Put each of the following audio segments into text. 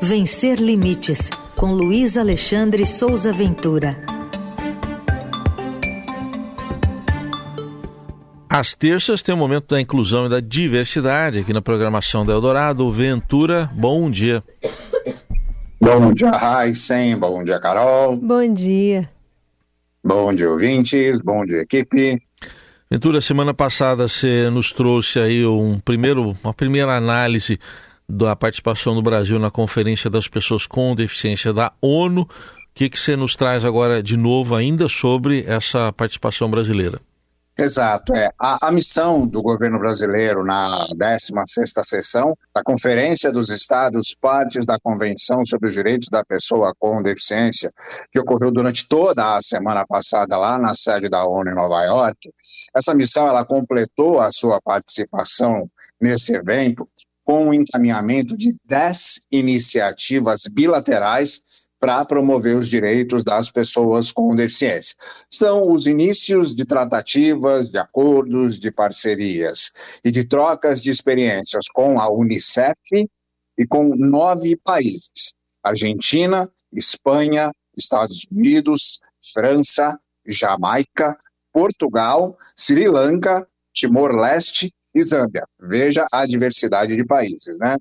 Vencer Limites, com Luiz Alexandre Souza Ventura. Às terças tem o momento da inclusão e da diversidade aqui na programação da Eldorado. Ventura, bom dia. Bom dia, Raíssen. Bom dia, Carol. Bom dia. Bom dia, ouvintes. Bom dia, equipe. Ventura, semana passada você nos trouxe aí um primeiro, uma primeira análise da participação do Brasil na Conferência das Pessoas com Deficiência da ONU. O que, que você nos traz agora de novo ainda sobre essa participação brasileira? Exato. É. A, a, missão do governo brasileiro na 16ª sessão da Conferência dos Estados Partes da Convenção sobre os Direitos da Pessoa com Deficiência, que ocorreu durante toda a semana passada lá na sede da ONU em Nova York, essa missão ela completou a sua participação nesse evento com o encaminhamento de 10 iniciativas bilaterais para promover os direitos das pessoas com deficiência. São os inícios de tratativas, de acordos, de parcerias e de trocas de experiências com a Unicef e com nove países: Argentina, Espanha, Estados Unidos, França, Jamaica, Portugal, Sri Lanka, Timor-Leste e Zâmbia. Veja a diversidade de países, né?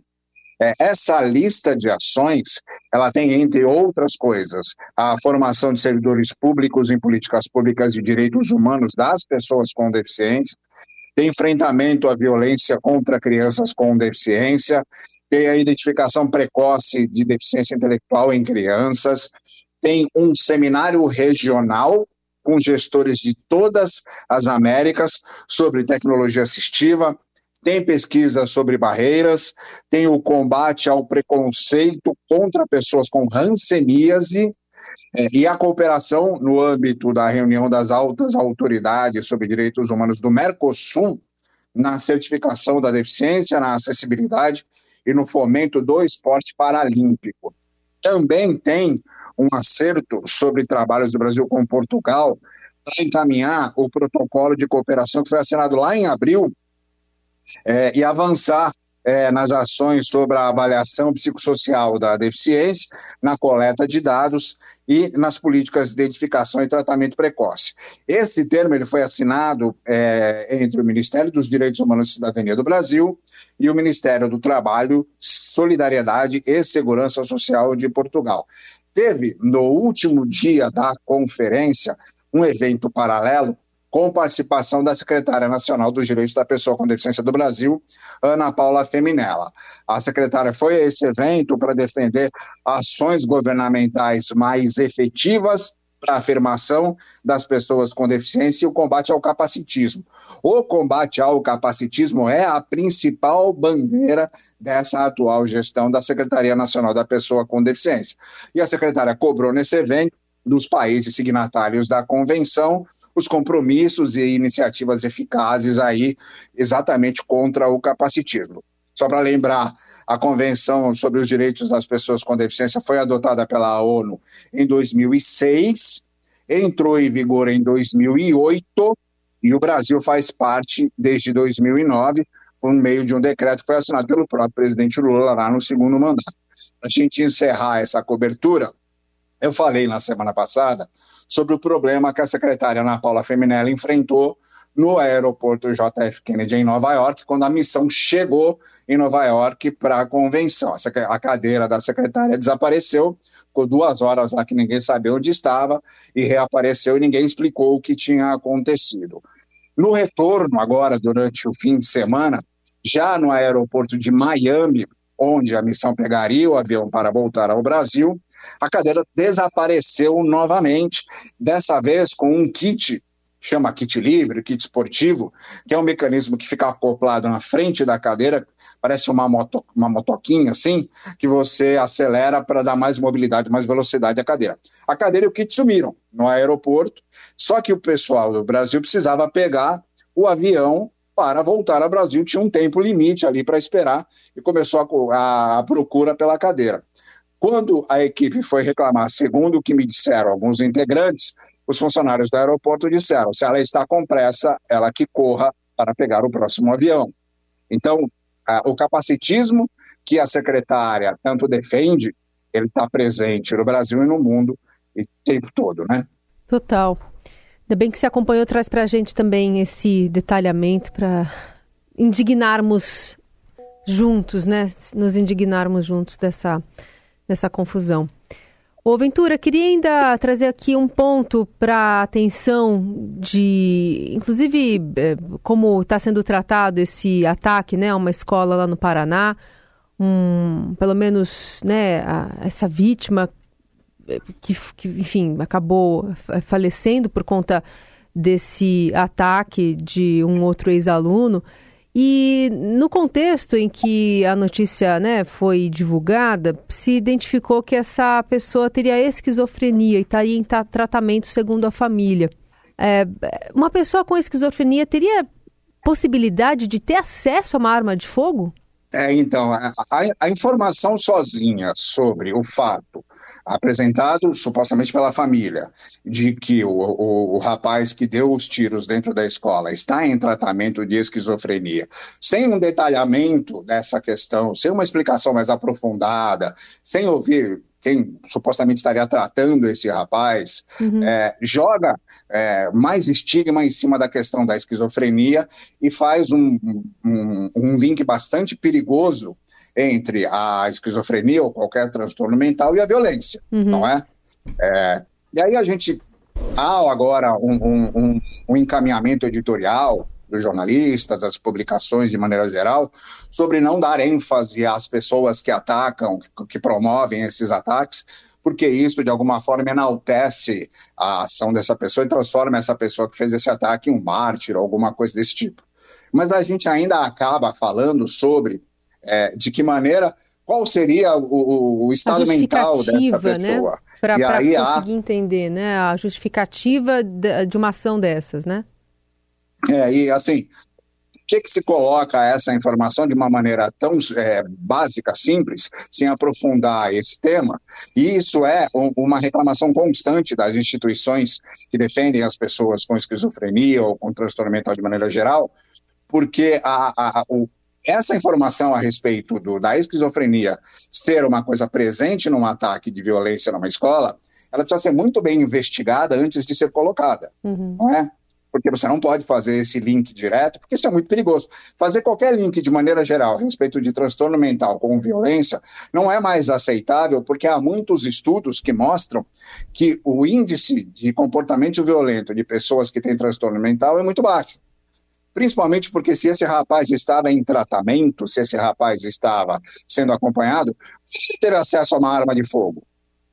É, essa lista de ações, ela tem, entre outras coisas, a formação de servidores públicos em políticas públicas de direitos humanos das pessoas com deficiência, enfrentamento à violência contra crianças com deficiência, tem a identificação precoce de deficiência intelectual em crianças, tem um seminário regional com gestores de todas as Américas sobre tecnologia assistiva, tem pesquisa sobre barreiras, tem o combate ao preconceito contra pessoas com hanseníase, é, e a cooperação no âmbito da reunião das altas autoridades sobre direitos humanos do Mercosul, na certificação da deficiência, na acessibilidade e no fomento do esporte paralímpico. Também tem um acerto sobre trabalhos do Brasil com Portugal para encaminhar o protocolo de cooperação que foi assinado lá em abril é, e avançar é, nas ações sobre a avaliação psicossocial da deficiência, na coleta de dados e nas políticas de identificação e tratamento precoce. Esse termo ele foi assinado é, entre o Ministério dos Direitos Humanos e Cidadania do Brasil e o Ministério do Trabalho, Solidariedade e Segurança Social de Portugal. Teve, no último dia da conferência, um evento paralelo com participação da secretária nacional dos Direitos da Pessoa com Deficiência do Brasil, Ana Paula Feminella. A secretária foi a esse evento para defender ações governamentais mais efetivas para a afirmação das pessoas com deficiência e o combate ao capacitismo. O combate ao capacitismo é a principal bandeira dessa atual gestão da Secretaria Nacional da Pessoa com Deficiência. E a secretária cobrou nesse evento dos países signatários da convenção os compromissos e iniciativas eficazes aí exatamente contra o capacitismo. Só para lembrar, a Convenção sobre os Direitos das Pessoas com Deficiência foi adotada pela ONU em 2006, entrou em vigor em 2008 e o Brasil faz parte desde 2009 por meio de um decreto que foi assinado pelo próprio presidente Lula lá no segundo mandato. Para a gente encerrar essa cobertura, eu falei na semana passada sobre o problema que a secretária Ana Paula Feminella enfrentou no aeroporto JF Kennedy em Nova York, quando a missão chegou em Nova York para a convenção. A cadeira da secretária desapareceu, ficou duas horas lá que ninguém sabia onde estava, e reapareceu e ninguém explicou o que tinha acontecido. No retorno, agora, durante o fim de semana, já no aeroporto de Miami, onde a missão pegaria o avião para voltar ao Brasil, a cadeira desapareceu novamente, dessa vez com um kit chama kit livre, kit esportivo, que é um mecanismo que fica acoplado na frente da cadeira, parece uma, moto, uma motoquinha assim, que você acelera para dar mais mobilidade, mais velocidade à cadeira. A cadeira e o kit sumiram no aeroporto, só que o pessoal do Brasil precisava pegar o avião para voltar ao Brasil, tinha um tempo limite ali para esperar e começou a, a, a procura pela cadeira. Quando a equipe foi reclamar, segundo o que me disseram alguns integrantes, os funcionários do aeroporto disseram: se ela está com pressa, ela que corra para pegar o próximo avião. Então, a, o capacitismo que a secretária tanto defende, ele está presente no Brasil e no mundo o tempo todo, né? Total. Ainda bem que você acompanhou, traz para a gente também esse detalhamento para indignarmos juntos, né? Nos indignarmos juntos dessa, dessa confusão. Ô Ventura, queria ainda trazer aqui um ponto para atenção de, inclusive, é, como está sendo tratado esse ataque, né, a uma escola lá no Paraná, um, pelo menos, né, a, essa vítima é, que, que, enfim, acabou falecendo por conta desse ataque de um outro ex-aluno. E no contexto em que a notícia né, foi divulgada, se identificou que essa pessoa teria esquizofrenia e estaria em tratamento segundo a família. É, uma pessoa com esquizofrenia teria possibilidade de ter acesso a uma arma de fogo? É, então, a, a informação sozinha sobre o fato apresentado supostamente pela família, de que o, o, o, rapaz que deu os tiros dentro da escola está em tratamento de esquizofrenia, sem um detalhamento dessa questão, sem uma explicação mais aprofundada, sem ouvir quem supostamente estaria tratando esse rapaz, uhum. é, joga é, mais estigma em cima da questão da esquizofrenia e faz um, um, um link bastante perigoso entre a esquizofrenia ou qualquer transtorno mental e a violência, uhum. não é? é? E aí a gente há agora um, um, um, encaminhamento editorial dos jornalistas, das publicações de maneira geral, sobre não dar ênfase às pessoas que atacam, que, que promovem esses ataques, porque isso de alguma forma enaltece a ação dessa pessoa e transforma essa pessoa que fez esse ataque em um mártir ou alguma coisa desse tipo. Mas a gente ainda acaba falando sobre é, de que maneira, qual seria o, o estado mental dessa né? pessoa. Né? Para conseguir entender né? a justificativa de uma ação dessas, né? É, e assim, o que, que se coloca essa informação de uma maneira tão é, básica, simples, sem aprofundar esse tema? E isso é um, uma reclamação constante das instituições que defendem as pessoas com esquizofrenia ou com transtorno mental de maneira geral, porque a, a, o, essa informação a respeito do, da esquizofrenia ser uma coisa presente num ataque de violência numa escola, ela precisa ser muito bem investigada antes de ser colocada, uhum. não é? Porque você não pode fazer esse link direto, porque isso é muito perigoso. Fazer qualquer link de maneira geral a respeito de transtorno mental com violência não é mais aceitável, porque há muitos estudos que mostram que o índice de comportamento violento de pessoas que têm transtorno mental é muito baixo principalmente porque se esse rapaz estava em tratamento, se esse rapaz estava sendo acompanhado, ele teve acesso a uma arma de fogo?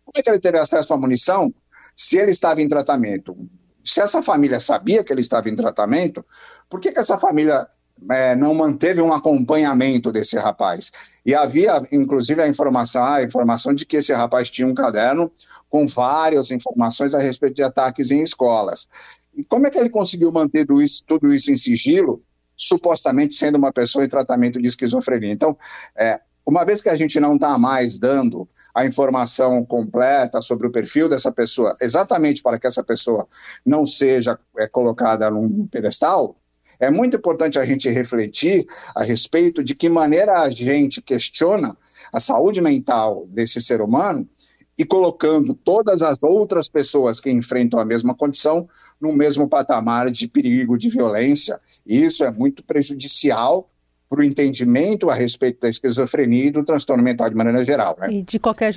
Como é que ele teve acesso à munição se ele estava em tratamento? Se essa família sabia que ele estava em tratamento, por que, que essa família é, não manteve um acompanhamento desse rapaz? E havia, inclusive, a informação, a informação de que esse rapaz tinha um caderno com várias informações a respeito de ataques em escolas. E como é que ele conseguiu manter tudo isso, tudo isso em sigilo, supostamente sendo uma pessoa em tratamento de esquizofrenia? Então, é, uma vez que a gente não está mais dando a informação completa sobre o perfil dessa pessoa, exatamente para que essa pessoa não seja é, colocada num pedestal, é muito importante a gente refletir a respeito de que maneira a gente questiona a saúde mental desse ser humano e colocando todas as outras pessoas que enfrentam a mesma condição no mesmo patamar de perigo, de violência. E isso é muito prejudicial para o entendimento a respeito da esquizofrenia e do transtorno mental de maneira geral. Né? E de qualquer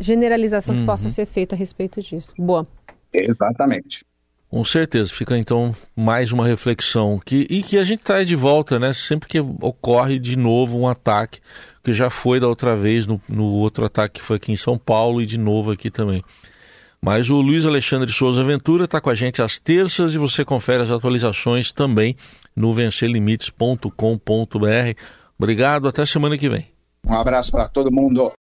generalização uhum. que possa ser feita a respeito disso. Boa. Exatamente. Com certeza, fica então mais uma reflexão que, e que a gente traz de volta, né? Sempre que ocorre de novo um ataque, que já foi da outra vez no, no outro ataque que foi aqui em São Paulo e de novo aqui também. Mas o Luiz Alexandre Souza Ventura está com a gente às terças e você confere as atualizações também no vencerlimites.com.br. Obrigado, até semana que vem. Um abraço para todo mundo.